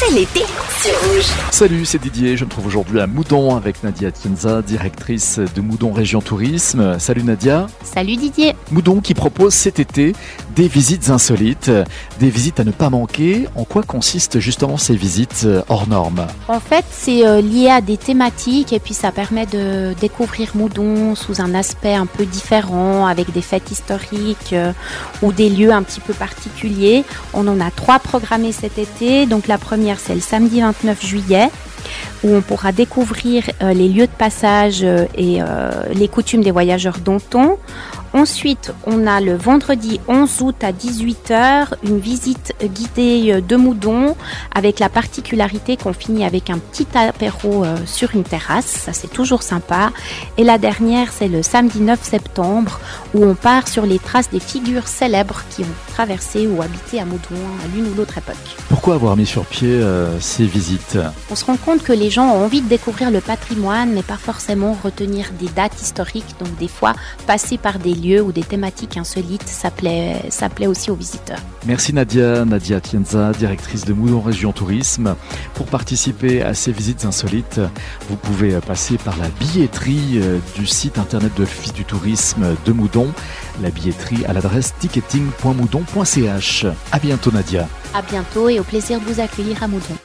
C'est l'été sur Rouge. Salut, c'est Didier. Je me trouve aujourd'hui à Moudon avec Nadia Tienza, directrice de Moudon Région Tourisme. Salut Nadia. Salut Didier. Moudon qui propose cet été des visites insolites, des visites à ne pas manquer. En quoi consistent justement ces visites euh, hors normes? En fait, c'est euh, lié à des thématiques et puis ça permet de découvrir Moudon sous un aspect un peu différent, avec des fêtes historiques euh, ou des lieux un petit peu particuliers. On en a trois programmés cet été. Donc la première, c'est le samedi 29 juillet où on pourra découvrir euh, les lieux de passage euh, et euh, les coutumes des voyageurs d'Onton. Ensuite, on a le vendredi 11 août à 18h une visite guidée de Moudon avec la particularité qu'on finit avec un petit apéro sur une terrasse, ça c'est toujours sympa. Et la dernière, c'est le samedi 9 septembre où on part sur les traces des figures célèbres qui ont traversé ou habité à Moudon à l'une ou l'autre époque. Pourquoi avoir mis sur pied euh, ces visites? On se rend compte que les gens ont envie de découvrir le patrimoine, mais pas forcément retenir des dates historiques. Donc des fois, passer par des lieux ou des thématiques insolites, ça plaît, ça plaît aussi aux visiteurs. Merci Nadia, Nadia Tienza, directrice de Moudon Région Tourisme. Pour participer à ces visites insolites, vous pouvez passer par la billetterie euh, du site internet de l'Office du tourisme de Moudon. La billetterie à l'adresse ticketing.moudon.ch. À bientôt Nadia. À bientôt et au plaisir de vous accueillir à Moudon.